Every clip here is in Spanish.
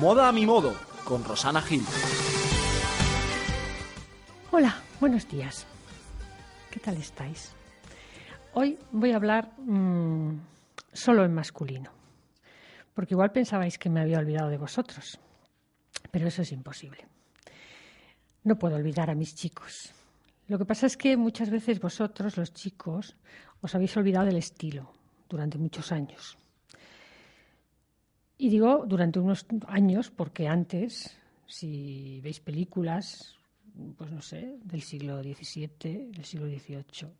Moda a mi modo, con Rosana Gil. Hola, buenos días. ¿Qué tal estáis? Hoy voy a hablar mmm, solo en masculino, porque igual pensabais que me había olvidado de vosotros, pero eso es imposible. No puedo olvidar a mis chicos. Lo que pasa es que muchas veces vosotros, los chicos, os habéis olvidado del estilo durante muchos años. Y digo durante unos años porque antes, si veis películas, pues no sé, del siglo XVII, del siglo XVIII,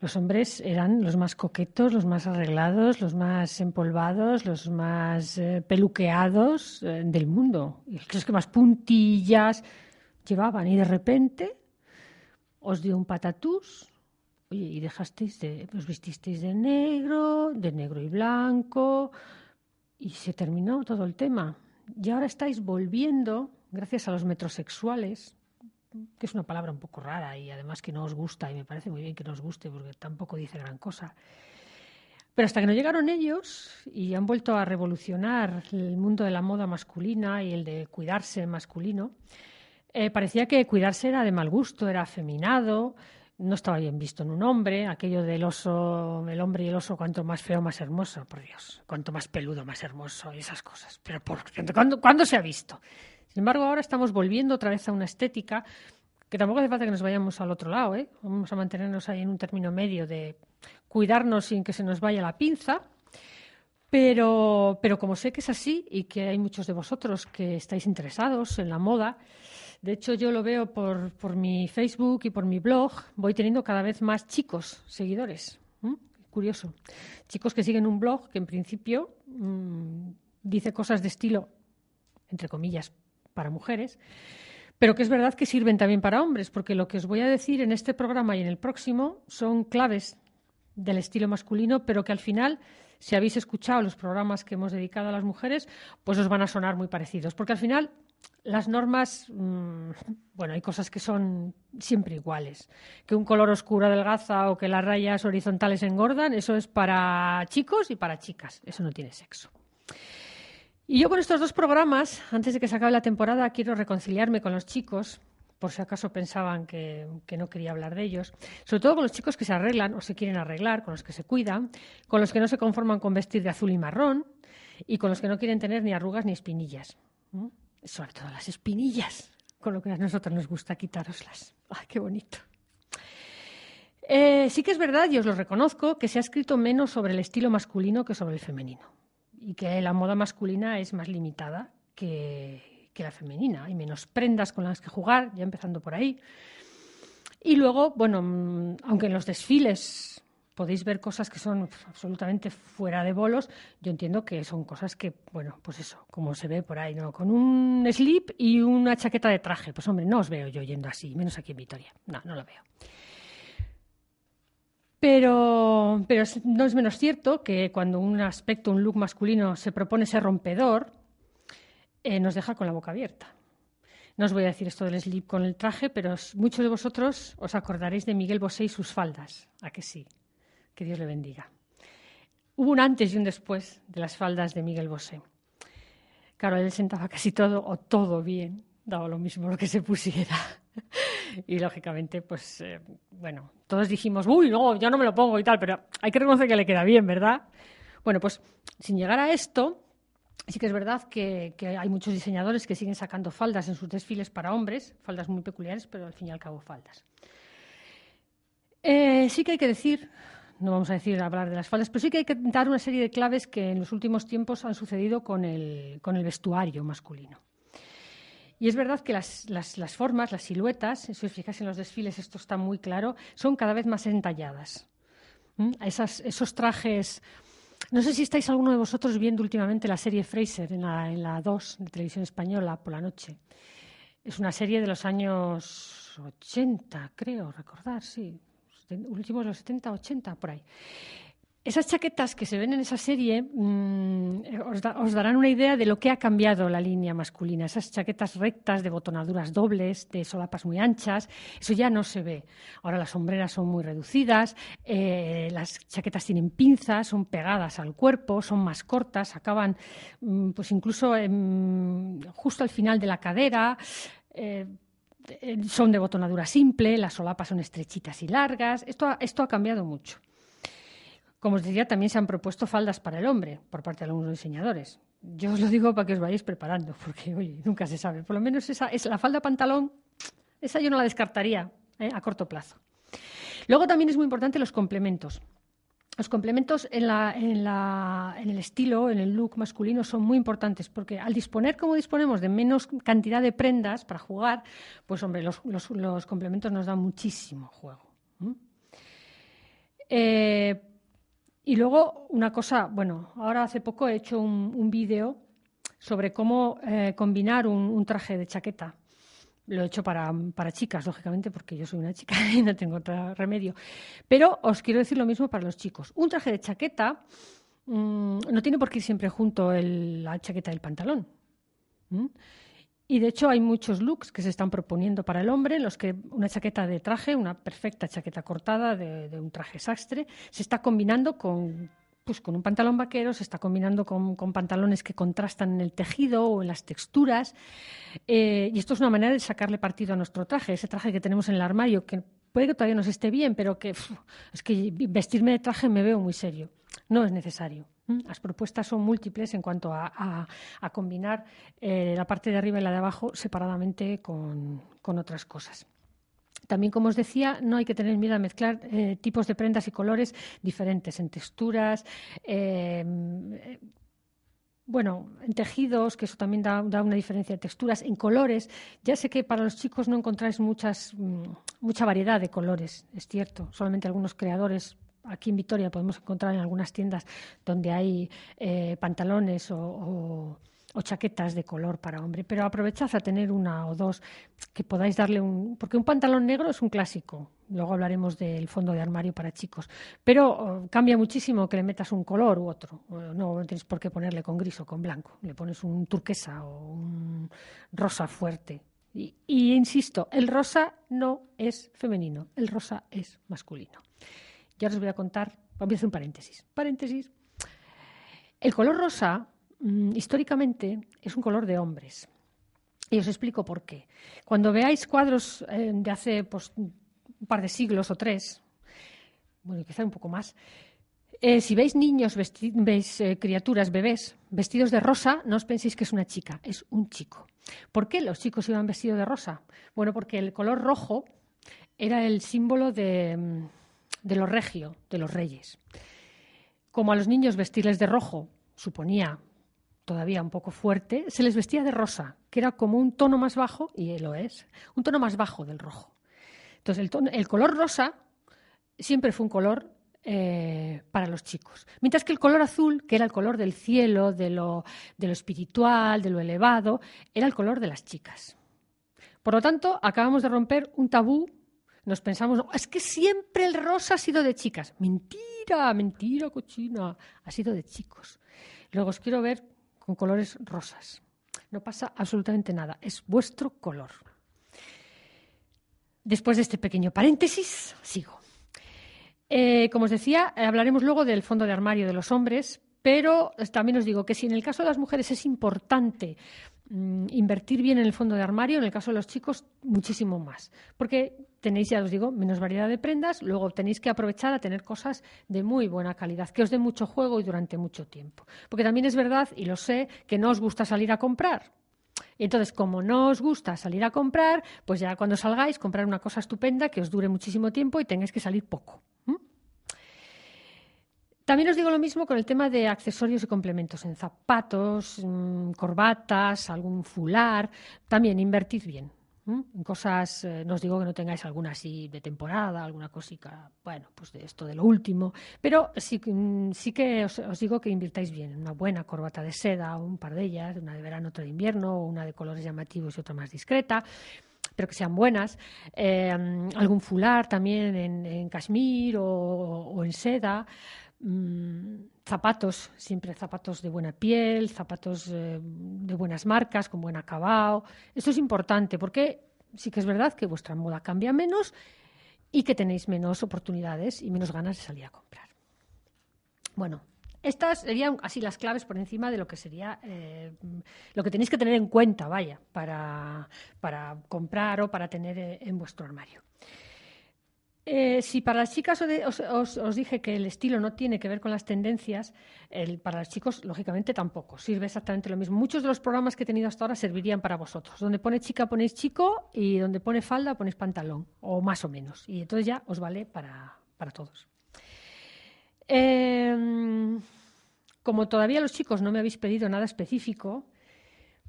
los hombres eran los más coquetos, los más arreglados, los más empolvados, los más eh, peluqueados eh, del mundo. Los que más puntillas llevaban. Y de repente os dio un patatús oye, y dejasteis de, os vestisteis de negro, de negro y blanco, y se terminó todo el tema. Y ahora estáis volviendo, gracias a los metrosexuales, que es una palabra un poco rara y además que no os gusta, y me parece muy bien que no os guste porque tampoco dice gran cosa. Pero hasta que no llegaron ellos y han vuelto a revolucionar el mundo de la moda masculina y el de cuidarse masculino, eh, parecía que cuidarse era de mal gusto, era afeminado, no estaba bien visto en un hombre, aquello del oso, el hombre y el oso, cuanto más feo, más hermoso, por Dios, cuanto más peludo, más hermoso, y esas cosas. Pero ¿por, ¿cuándo, ¿cuándo se ha visto? Sin embargo, ahora estamos volviendo otra vez a una estética que tampoco hace falta que nos vayamos al otro lado, ¿eh? Vamos a mantenernos ahí en un término medio de cuidarnos sin que se nos vaya la pinza. Pero, pero como sé que es así y que hay muchos de vosotros que estáis interesados en la moda, de hecho, yo lo veo por, por mi Facebook y por mi blog. Voy teniendo cada vez más chicos seguidores. Curioso. Chicos que siguen un blog que en principio mmm, dice cosas de estilo, entre comillas, para mujeres, pero que es verdad que sirven también para hombres, porque lo que os voy a decir en este programa y en el próximo son claves del estilo masculino, pero que al final, si habéis escuchado los programas que hemos dedicado a las mujeres, pues os van a sonar muy parecidos, porque al final las normas, mmm, bueno, hay cosas que son siempre iguales. Que un color oscuro adelgaza o que las rayas horizontales engordan, eso es para chicos y para chicas. Eso no tiene sexo. Y yo con estos dos programas, antes de que se acabe la temporada, quiero reconciliarme con los chicos, por si acaso pensaban que, no quería hablar de ellos, sobre todo con los chicos que se arreglan o se quieren arreglar, con los que se cuidan, con los que no se conforman con vestir de azul y marrón y con los que no quieren tener ni arrugas ni espinillas. ¿Mm? Sobre todo las espinillas, con lo que a nosotros nos gusta quitároslas. ¡Ay, qué bonito! Eh, sí que es verdad, y os lo reconozco, que se ha escrito menos sobre el estilo masculino que sobre el femenino. Y que la moda masculina es más limitada que, que la femenina. Hay menos prendas con las que jugar, ya empezando por ahí. Y luego, bueno, mm, aunque en los desfiles podéis ver cosas que son absolutamente fuera de bolos. Yo entiendo que son cosas que, bueno, pues eso, como se ve por ahí, ¿no? Con un slip y una chaqueta de traje. Pues hombre, no os veo yo yendo así, menos aquí en Vitoria. No, no lo veo. Pero, pero no es menos cierto que cuando un aspecto, un look masculino se propone ser rompedor, eh, nos deja con la boca abierta. No os voy a decir esto del slip con el traje, pero muchos de vosotros os acordaréis de Miguel Bosé y sus faldas. ¿A que sí? Que Dios le bendiga. Hubo un antes y un después de las faldas de Miguel Bosé. Claro, él sentaba casi todo o todo bien, daba lo mismo lo que se pusiera. y lógicamente, pues, eh, bueno, todos dijimos, uy, no, yo no me lo pongo y tal, pero hay que reconocer que le queda bien, ¿verdad? Bueno, pues sin llegar a esto, sí que es verdad que, hay muchos diseñadores que siguen sacando faldas en sus desfiles para hombres, faldas muy peculiares, pero al fin y al cabo faldas. Eh, sí que hay que decir no vamos a decir hablar de las faldas, pero sí que hay que dar una serie de claves que en los últimos tiempos han sucedido con el, con el vestuario masculino. Y es verdad que las, las, las, formas, las siluetas, si os fijáis en los desfiles, esto está muy claro, son cada vez más entalladas. ¿Mm? Esos trajes. No sé si estáis alguno de vosotros viendo últimamente la serie Fraser en la, en la 2 de televisión española por la noche. Es una serie de los años 80, creo recordar, sí, últimos los 70, 80, por ahí. esas chaquetas que se ven en esa serie mm, os, darán una idea de lo que ha cambiado la línea masculina. Esas chaquetas rectas de botonaduras dobles, de solapas muy anchas, eso ya no se ve. Ahora las sombreras son muy reducidas, eh, las chaquetas tienen pinzas, son pegadas al cuerpo, son más cortas, acaban mm, pues incluso justo al final de la cadera. Eh, son de botonadura simple, las solapas son estrechitas y largas. esto ha cambiado mucho. Como os decía, también se han propuesto faldas para el hombre por parte de algunos diseñadores. Yo os lo digo para que os vayáis preparando, porque oye, nunca se sabe. Por lo menos esa es la falda pantalón, esa yo no la descartaría ¿eh? a corto plazo. Luego también es muy importante los complementos. Los complementos en, el estilo, en el look masculino, son muy importantes porque al disponer, como disponemos, de menos cantidad de prendas para jugar, pues hombre, los, complementos nos dan muchísimo juego. Eh, y luego una cosa, bueno, ahora hace poco he hecho un, vídeo sobre cómo eh, combinar un, traje de chaqueta. Lo he hecho para, chicas, lógicamente, porque yo soy una chica y no tengo otro remedio. Pero os quiero decir lo mismo para los chicos. Un traje de chaqueta mm, no tiene por qué ir siempre junto la chaqueta del pantalón. Y de hecho hay muchos looks que se están proponiendo para el hombre en los que una chaqueta de traje, una perfecta chaqueta cortada de, un traje sastre, se está combinando con, pues, con un pantalón vaquero, se está combinando con, pantalones que contrastan en el tejido o en las texturas. Eh, y esto es una manera de sacarle partido a nuestro traje, ese traje que tenemos en el armario, que puede que todavía nos esté bien, pero que es que vestirme de traje me veo muy serio. No es necesario. Las propuestas son múltiples en cuanto a, combinar eh, la parte de arriba y la de abajo separadamente con, otras cosas. También, como os decía, no hay que tener miedo a mezclar eh, tipos de prendas y colores diferentes en texturas, em, bueno, en tejidos, que eso también da, una diferencia de texturas, en colores. Ya sé que para los chicos no encontráis muchas, mm, mucha variedad de colores, es cierto. Solamente algunos creadores aquí en Vitoria podemos encontrar en algunas tiendas donde hay eh, pantalones o, chaquetas de color para hombre, pero aprovechad a tener una o dos que podáis darle un... porque un pantalón negro es un clásico, luego hablaremos del fondo de armario para chicos, pero oh, cambia muchísimo que le metas un color u otro, no tienes por qué ponerle con gris o con blanco, le pones un turquesa o un rosa fuerte. y insisto, el rosa no es femenino, el rosa es masculino. Ya os voy a contar, voy a hacer un paréntesis. Paréntesis. El color rosa, mm, históricamente, es un color de hombres. Y os explico por qué. Cuando veáis cuadros eh, de hace pues, un par de siglos o tres, bueno, quizá un poco más, eh, si veis niños, veis eh, criaturas, bebés, vestidos de rosa, no os penséis que es una chica, es un chico. ¿Por qué los chicos iban vestidos de rosa? Bueno, porque el color rojo era el símbolo de, mm, de lo regio, de los reyes. Como a los niños vestirles de rojo suponía todavía un poco fuerte, se les vestía de rosa, que era como un tono más bajo, y lo es, un tono más bajo del rojo. Entonces, el, color rosa siempre fue un color eh, para los chicos. Mientras que el color azul, que era el color del cielo, de lo, de lo espiritual, de lo elevado, era el color de las chicas. Por lo tanto, acabamos de romper un tabú nos pensamos, es que siempre el rosa ha sido de chicas. Mentira, mentira, cochina, ha sido de chicos. Luego os quiero ver con colores rosas. No pasa absolutamente nada, es vuestro color. Después de este pequeño paréntesis, sigo. Eh, como os decía, hablaremos luego del fondo de armario de los hombres, pero también os digo que si en el caso de las mujeres es importante invertir bien en el fondo de armario, en el caso de los chicos, muchísimo más. Porque tenéis, ya os digo, menos variedad de prendas, luego tenéis que aprovechar a tener cosas de muy buena calidad, que os den mucho juego y durante mucho tiempo. Porque también es verdad, y lo sé, que no os gusta salir a comprar. Entonces, como no os gusta salir a comprar, pues ya cuando salgáis, comprar una cosa estupenda que os dure muchísimo tiempo y tengáis que salir poco. También os digo lo mismo con el tema de accesorios y complementos en zapatos, mm, corbatas, algún fular. También invertid bien. En cosas, eh, os digo que no tengáis alguna así de temporada, alguna cosita, bueno, pues de esto de lo último, pero sí, mm, sí que os, digo que invirtáis bien en una buena corbata de seda, un par de ellas, una de verano, otra de invierno, una de colores llamativos y otra más discreta pero que sean buenas. Eh, algún fular también en, en o, en seda. Mm, zapatos, siempre zapatos de buena piel, zapatos eh, de buenas marcas, con buen acabado. Esto es importante porque sí que es verdad que vuestra moda cambia menos y que tenéis menos oportunidades y menos ganas de salir a comprar. Bueno, estas serían así las claves por encima de lo que sería eh, lo que tenéis que tener en cuenta, vaya, para, para comprar o para tener eh, en vuestro armario. Eh, si para las chicas os, dije que el estilo no tiene que ver con las tendencias, para los chicos, lógicamente, tampoco. Sirve exactamente lo mismo. Muchos de los programas que he tenido hasta ahora servirían para vosotros. Donde pone chica ponéis chico y donde pone falda ponéis pantalón, o más o menos. Y entonces ya os vale para, todos. Em, como todavía los chicos no me habéis pedido nada específico,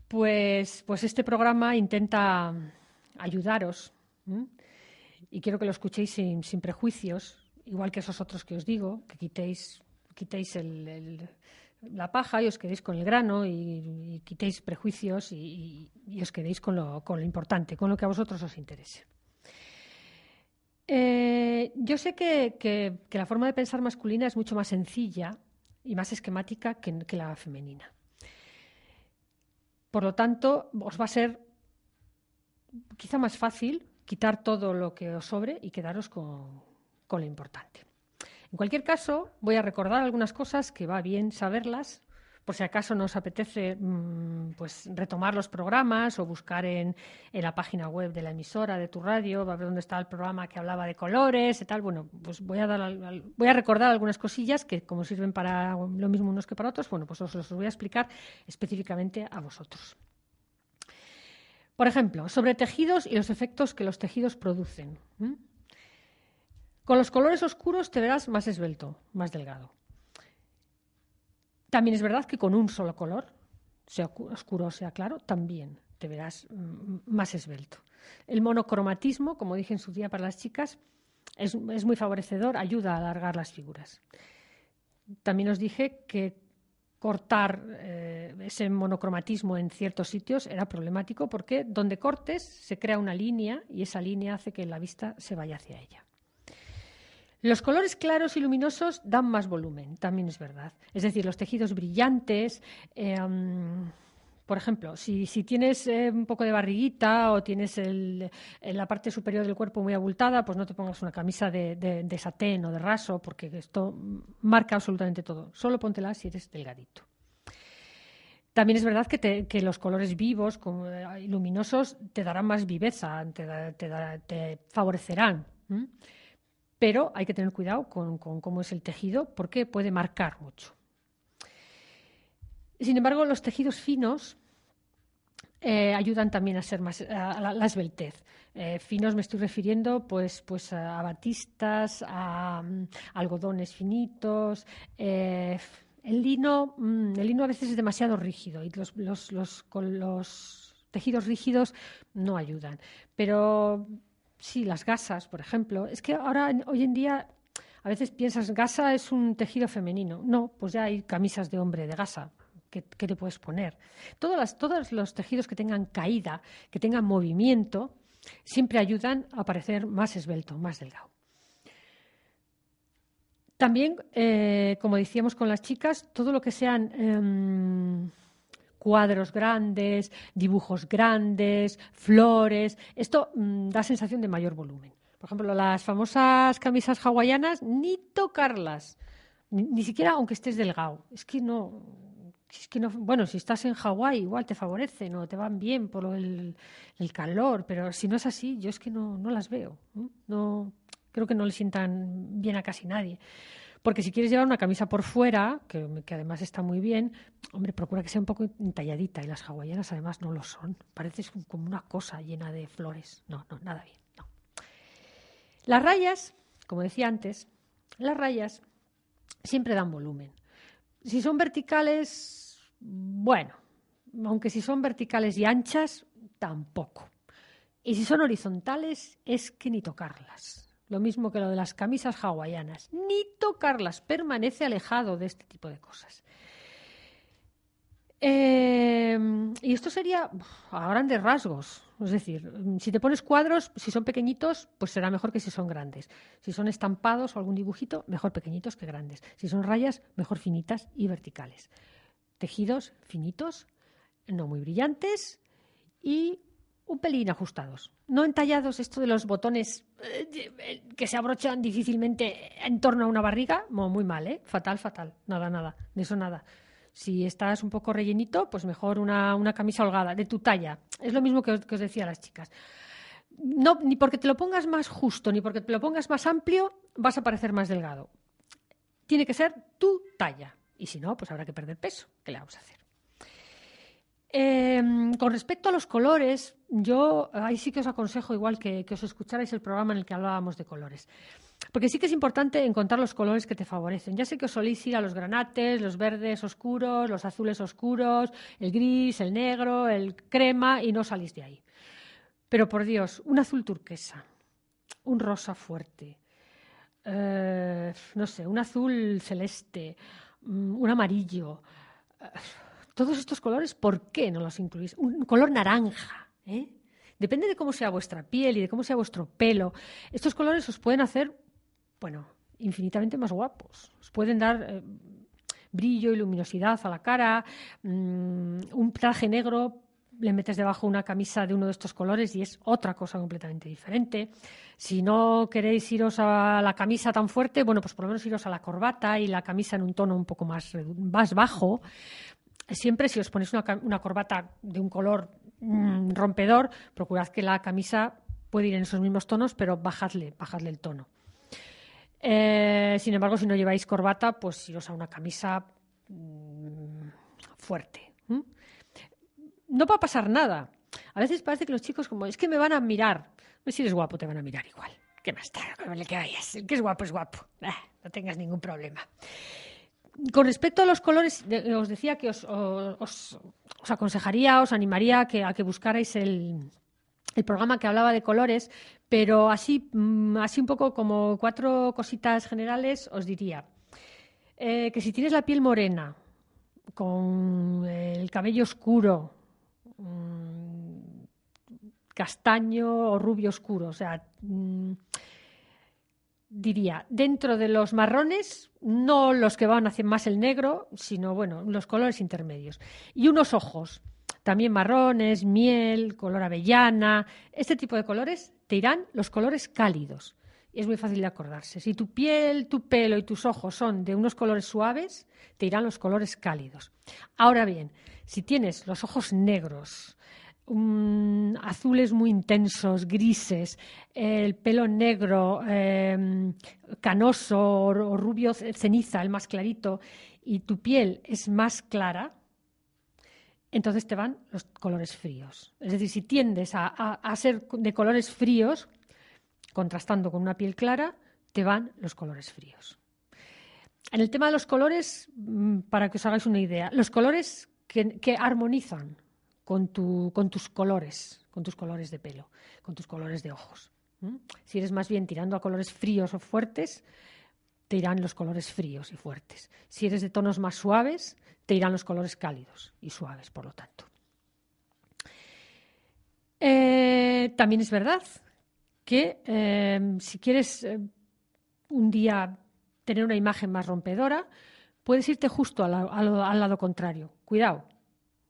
pues, pues este programa intenta ayudaros y quiero que lo escuchéis sin, prejuicios, igual que esos otros que os digo, que quitéis, quitéis la paja y os quedéis con el grano y, quitéis prejuicios y, os quedéis con lo, con lo, importante, con lo que a vosotros os interese. Eh, yo sé que, la forma de pensar masculina es mucho más sencilla y más esquemática que, que la femenina. Por lo tanto, os va a ser quizá más fácil quitar todo lo que os sobre y quedaros con, lo importante. En cualquier caso, voy a recordar algunas cosas que va bien saberlas, por si acaso nos apetece mm, pues retomar los programas o buscar en, la página web de la emisora de tu radio, va a ver dónde está el programa que hablaba de colores y tal. Bueno, pues voy a, dar, voy a recordar algunas cosillas que como sirven para lo mismo unos que para otros, bueno, pues os los voy a explicar específicamente a vosotros. Por ejemplo, sobre tejidos y los efectos que los tejidos producen. Con los colores oscuros te verás más esbelto, más delgado. También es verdad que con un solo color, sea oscuro o sea claro, también te verás mm, más esbelto. El monocromatismo, como dije en su día para las chicas, es, es muy favorecedor, ayuda a alargar las figuras. También os dije que cortar eh, ese monocromatismo en ciertos sitios era problemático porque donde cortes se crea una línea y esa línea hace que la vista se vaya hacia ella. Los colores claros y luminosos dan más volumen, también es verdad. Es decir, los tejidos brillantes, eh, por ejemplo, si, tienes eh, un poco de barriguita o tienes la parte superior del cuerpo muy abultada, pues no te pongas una camisa de, satén o de raso, porque esto marca absolutamente todo. Solo póntela si eres delgadito. También es verdad que, los colores vivos y luminosos te darán más viveza, te, favorecerán. Pero hay que tener cuidado con cómo es el tejido porque puede marcar mucho. Sin embargo, los tejidos finos eh, ayudan también a ser más a la, esbeltez. Eh, finos me estoy refiriendo pues, pues a batistas, a, mm, algodones finitos. Eh, el lino, mm, el lino a veces es demasiado rígido y los, con los tejidos rígidos no ayudan. Pero sí, las gasas, por ejemplo. Es que ahora, hoy en día, a veces piensas, gasa es un tejido femenino. No, pues ya hay camisas de hombre de gasa que, te puedes poner. todos los tejidos que tengan caída, que tengan movimiento, siempre ayudan a parecer más esbelto, más delgado. También, eh, como decíamos con las chicas, todo lo que sean em, cuadros grandes, dibujos grandes, flores, esto mm, da sensación de mayor volumen. Por ejemplo, las famosas camisas hawaianas, ni tocarlas, ni siquiera aunque estés delgado. Es que no, es que no, bueno, si estás en Hawái igual te favorecen o te van bien por el, calor, pero si no es así, yo es que no, las veo. ¿no? creo que no le sientan bien a casi nadie. Porque si quieres llevar una camisa por fuera, que, además está muy bien, hombre, procura que sea un poco entalladita. Y las hawaianas además no lo son. Parece como una cosa llena de flores. No, no, nada bien. No. Las rayas, como decía antes, las rayas siempre dan volumen. Si son verticales, bueno, aunque si son verticales y anchas, tampoco. Y si son horizontales, es que ni tocarlas. Lo mismo que lo de las camisas hawaianas. Ni tocarlas. Permanece alejado de este tipo de cosas. Eh, y esto sería a grandes rasgos. Es decir, si te pones cuadros, si son pequeñitos, pues será mejor que si son grandes. Si son estampados o algún dibujito, mejor pequeñitos que grandes. Si son rayas, mejor finitas y verticales. Tejidos finitos, no muy brillantes y un pelín ajustados. No entallados, esto de los botones eh, que se abrochan difícilmente en torno a una barriga, muy mal, ¿eh? Fatal, fatal. Nada, nada. De eso nada. Si estás un poco rellenito, pues mejor una, camisa holgada, de tu talla. Es lo mismo que os, decía a las chicas. No, ni porque te lo pongas más justo, ni porque te lo pongas más amplio, vas a parecer más delgado. Tiene que ser tu talla. Y si no, pues habrá que perder peso. ¿Qué le vamos a hacer? Em, con respecto a los colores, yo ahí sí que os aconsejo, igual que, que os escucharais el programa en el que hablábamos de colores. Porque sí que es importante encontrar los colores que te favorecen. Ya sé que os soléis ir a los granates, los verdes oscuros, los azules oscuros, el gris, el negro, el crema y no salís de ahí. Pero por Dios, un azul turquesa, un rosa fuerte, eh, no sé, un azul celeste, mm, un amarillo. Eh, todos estos colores, ¿por qué no los incluís? Un color naranja, ¿eh? Depende de cómo sea vuestra piel y de cómo sea vuestro pelo. Estos colores os pueden hacer bueno, infinitamente más guapos. Os pueden dar eh, brillo y luminosidad a la cara. Mm, un traje negro le metes debajo una camisa de uno de estos colores y es otra cosa completamente diferente. Si no queréis iros a la camisa tan fuerte, bueno, pues por lo menos iros a la corbata y la camisa en un tono un poco más, más bajo. Siempre si os ponéis una, corbata de un color mm, rompedor, procurad que la camisa pueda ir en esos mismos tonos, pero bajadle, bajadle el tono. Eh, sin embargo, si no lleváis corbata, pues iros a una camisa mm, fuerte. No va a pasar nada. A veces parece que los chicos, como es que me van a mirar. Si eres guapo, te van a mirar igual. ¿Qué más está? que vayas. El que es guapo es guapo. Ah, no tengas ningún problema. Con respecto a los colores, os decía que os, aconsejaría, os animaría a que buscarais el, el programa que hablaba de colores, pero así, mm, así un poco como cuatro cositas generales os diría eh, que si tienes la piel morena, con el cabello oscuro, mm, castaño o rubio oscuro, o sea, mm, diría, dentro de los marrones, no los que van hacia más el negro, sino, bueno, los colores intermedios. Y unos ojos también marrones, miel, color avellana, este tipo de colores te irán los colores cálidos. Es muy fácil de acordarse. Si tu piel, tu pelo y tus ojos son de unos colores suaves, te irán los colores cálidos. Ahora bien, si tienes los ojos negros, azules muy intensos, grises, el pelo negro, em, canoso o rubio ceniza, el más clarito, y tu piel es más clara, entonces te van los colores fríos. Es decir, si tiendes a, ser de colores fríos, contrastando con una piel clara, te van los colores fríos. En el tema de los colores, mm, para que os hagáis una idea, los colores que, armonizan con, tus colores, con tus colores de pelo, con tus colores de ojos. Si eres más bien tirando a colores fríos o fuertes, te irán los colores fríos y fuertes. Si eres de tonos más suaves, te irán los colores cálidos y suaves, por lo tanto. Eh, también es verdad que eh, si quieres eh, un día tener una imagen más rompedora, puedes irte justo al, al lado contrario. Cuidado,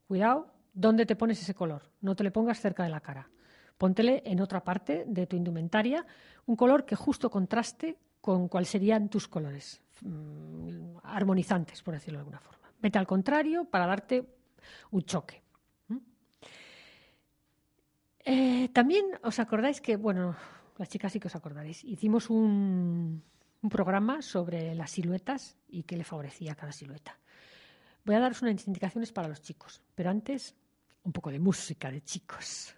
cuidado, ¿dónde te pones ese color? No te le pongas cerca de la cara. Póntele en otra parte de tu indumentaria un color que justo contraste con cuáles serían tus colores mm, armonizantes, por decirlo de alguna forma. Vete al contrario para darte un choque. Eh, también os acordáis que, bueno, las chicas sí que os acordaréis, hicimos un, programa sobre las siluetas y qué le favorecía cada silueta. Voy a daros unas indicaciones para los chicos, pero antes un poco de música de chicos.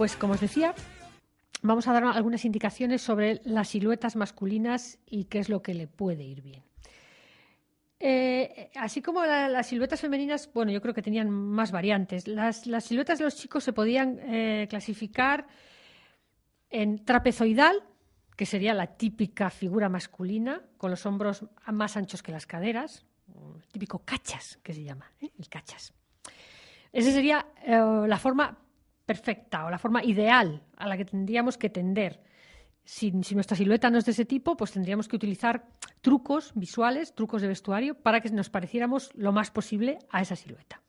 Pues como os decía, vamos a dar algunas indicaciones sobre las siluetas masculinas y qué es lo que le puede ir bien. Eh, así como las siluetas femeninas, bueno, yo creo que tenían más variantes. Las, siluetas de los chicos se podían eh, clasificar en trapezoidal, que sería la típica figura masculina, con los hombros más anchos que las caderas, el típico cachas, que se llama, ¿eh? el cachas. Esa sería la forma perfecta o la forma ideal a la que tendríamos que tender. Si, nuestra silueta no es de ese tipo, pues tendríamos que utilizar trucos visuales, trucos de vestuario, para que nos pareciéramos lo más posible a esa silueta.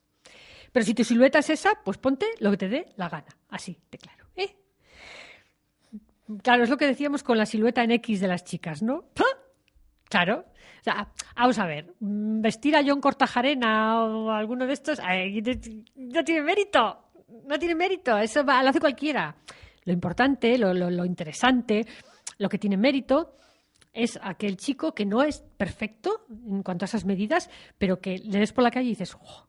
Pero si tu silueta es esa, pues ponte lo que te dé la gana. Así, de claro. ¿eh? Claro, es lo que decíamos con la silueta en X de las chicas, ¿no? Claro. O sea, vamos a ver, vestir a John Cortajarena o alguno de estos no tiene mérito no tiene mérito, eso lo hace cualquiera. Lo importante, lo, interesante, lo que tiene mérito es aquel chico que no es perfecto en cuanto a esas medidas, pero que le ves por la calle y dices, oh,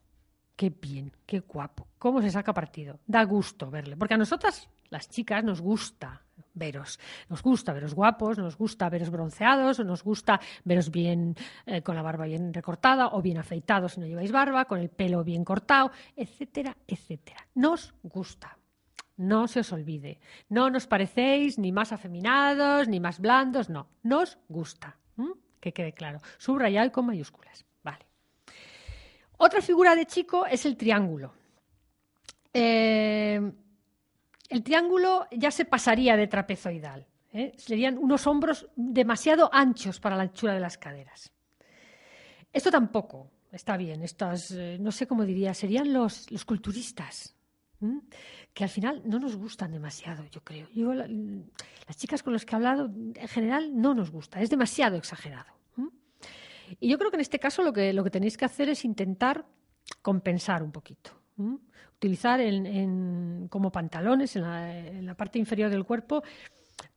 qué bien, qué guapo, cómo se saca partido. Da gusto verle, porque a nosotras, las chicas, nos gusta veros. Nos gusta veros guapos, nos gusta veros bronceados, nos gusta veros bien eh, con la barba bien recortada o bien afeitados si no lleváis barba, con el pelo bien cortado, etcétera, etcétera. Nos gusta. No se os olvide. No nos parecéis ni más afeminados ni más blandos, no. Nos gusta. Que quede claro. Subrayado con mayúsculas. Otra figura de chico es el triángulo. Eh, el triángulo ya se pasaría de trapezoidal. ¿eh? Serían unos hombros demasiado anchos para la anchura de las caderas. Esto tampoco está bien. Estos, eh, no sé cómo diría, serían los, culturistas, que al final no nos gustan demasiado, yo creo. las chicas con las que he hablado, en general, no nos gusta. Es demasiado exagerado. Y yo creo que en este caso lo que, lo que tenéis que hacer es intentar compensar un poquito utilizar como pantalones en la, parte inferior del cuerpo,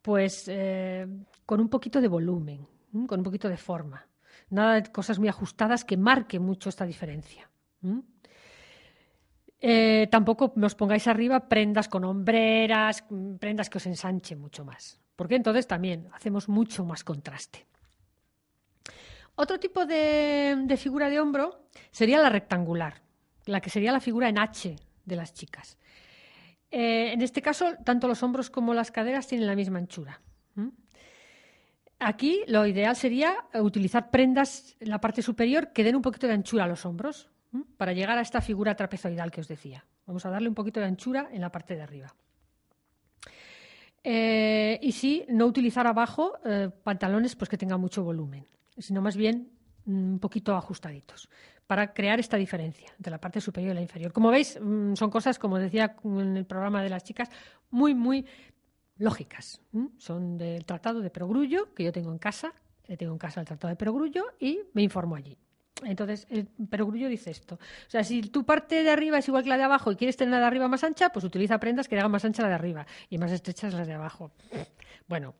pues eh, con un poquito de volumen, con un poquito de forma. Nada de cosas muy ajustadas que marquen mucho esta diferencia. Eh, tampoco nos pongáis arriba prendas con hombreras, prendas que os ensanchen mucho más, porque entonces también hacemos mucho más contraste. Otro tipo de, figura de hombro sería la rectangular, la que sería la figura en H de las chicas. Eh, en este caso, tanto los hombros como las caderas tienen la misma anchura. Aquí lo ideal sería utilizar prendas en la parte superior que den un poquito de anchura a los hombros para llegar a esta figura trapezoidal que os decía. Vamos a darle un poquito de anchura en la parte de arriba. Eh, y sí, no utilizar abajo eh, pantalones pues, que tengan mucho volumen, sino más bien mm, un poquito ajustaditos para crear esta diferencia entre la parte superior y la inferior. Como veis, mm, son cosas, como decía en el programa de las chicas, muy, muy lógicas. Son del tratado de Perogrullo, que yo tengo en casa, tengo en casa el tratado de Perogrullo y me informo allí. Entonces, el Perogrullo dice esto. O sea, si tu parte de arriba es igual que la de abajo y quieres tener la de arriba más ancha, pues utiliza prendas que hagan más ancha la de arriba y más estrechas las de abajo. Bueno,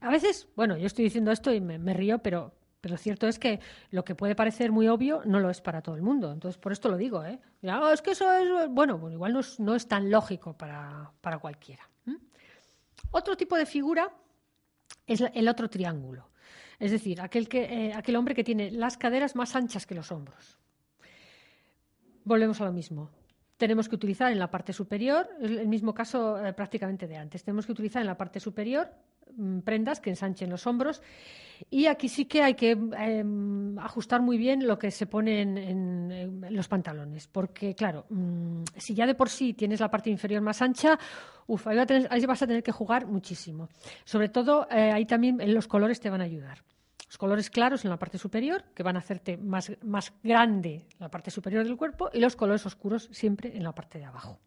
a veces, bueno, yo estoy diciendo esto y me río, pero pero lo cierto es que lo que puede parecer muy obvio no lo es para todo el mundo. Entonces, por esto lo digo. ¿eh? Oh, es que eso es. Bueno, pues igual no es, tan lógico para, cualquiera. Otro tipo de figura es el otro triángulo. Es decir, aquel, que, eh, aquel hombre que tiene las caderas más anchas que los hombros. Volvemos a lo mismo. Tenemos que utilizar en la parte superior, el mismo caso eh, prácticamente de antes, tenemos que utilizar en la parte superior Mm, prendas que ensanchen los hombros. Y aquí sí que hay que em, ajustar muy bien lo que se pone en, los pantalones, porque claro, mm, si ya de por sí tienes la parte inferior más ancha, uf, ahí, vas a tener que jugar muchísimo. Sobre todo, eh, ahí también los colores te van a ayudar. Los colores claros en la parte superior, que van a hacerte más, más grande la parte superior del cuerpo, y los colores oscuros siempre en la parte de abajo.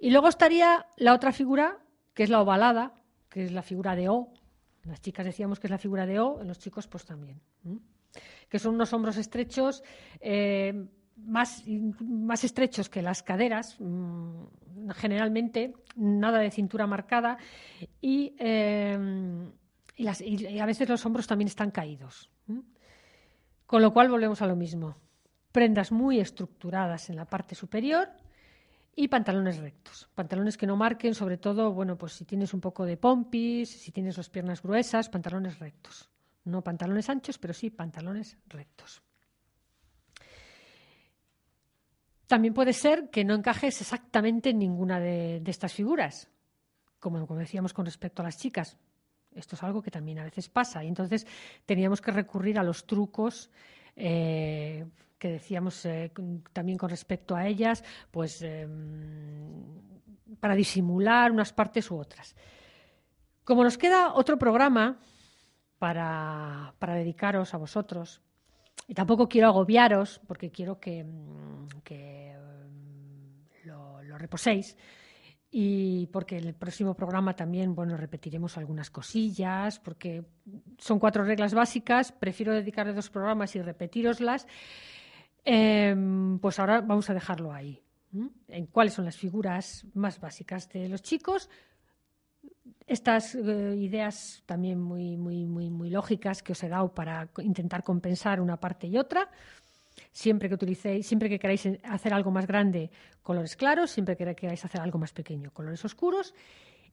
Y luego estaría la otra figura, que es la ovalada, que es la figura de O. Las chicas decíamos que es la figura de O, en los chicos pues también. Que son unos hombros estrechos, eh, más, más, estrechos que las caderas, mm, generalmente, nada de cintura marcada, y, eh, y, a veces los hombros también están caídos. Con lo cual volvemos a lo mismo. Prendas muy estructuradas en la parte superior y pantalones rectos. Pantalones que no marquen, sobre todo, bueno, pues si tienes un poco de pompis, si tienes las piernas gruesas, pantalones rectos. No pantalones anchos, pero sí pantalones rectos. También puede ser que no encajes exactamente en ninguna de, estas figuras, como, como decíamos con respecto a las chicas. Esto es algo que también a veces pasa. Y entonces teníamos que recurrir a los trucos eh, que decíamos eh, también con respecto a ellas, pues em, para disimular unas partes u otras. Como nos queda otro programa para, dedicaros a vosotros, y tampoco quiero agobiaros, porque quiero que, mm, mm, lo, lo reposéis, y porque en el próximo programa también bueno repetiremos algunas cosillas porque son cuatro reglas básicas prefiero dedicarle dos programas y repetiroslas em, pues ahora vamos a dejarlo ahí en cuáles son las figuras más básicas de los chicos. Estas eh, ideas también muy muy muy muy lógicas que os he dado para intentar compensar una parte y otra Siempre que utilicéis, siempre que queráis hacer algo más grande, colores claros, siempre que queráis hacer algo más pequeño, colores oscuros.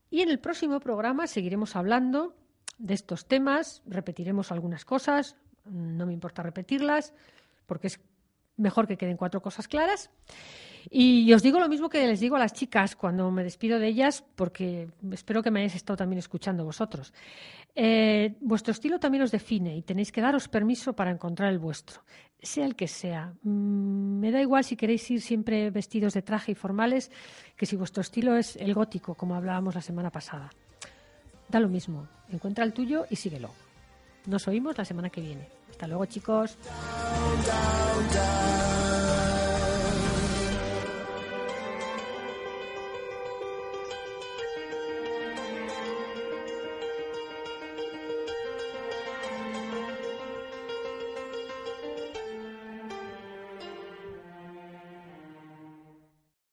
Y en el próximo programa seguiremos hablando de estos temas, repetiremos algunas cosas, no me importa repetirlas, porque es mejor que queden cuatro cosas claras. Y os digo lo mismo que les digo a las chicas cuando me despido de ellas, porque espero que me hayáis estado también escuchando vosotros. Eh, vuestro estilo también os define y tenéis que daros permiso para encontrar el vuestro, sea el que sea. Mm, me da igual si queréis ir siempre vestidos de traje y formales que si vuestro estilo es el gótico, como hablábamos la semana pasada. Da lo mismo, encuentra el tuyo y síguelo. Nos oímos la semana que viene. Hasta luego, chicos.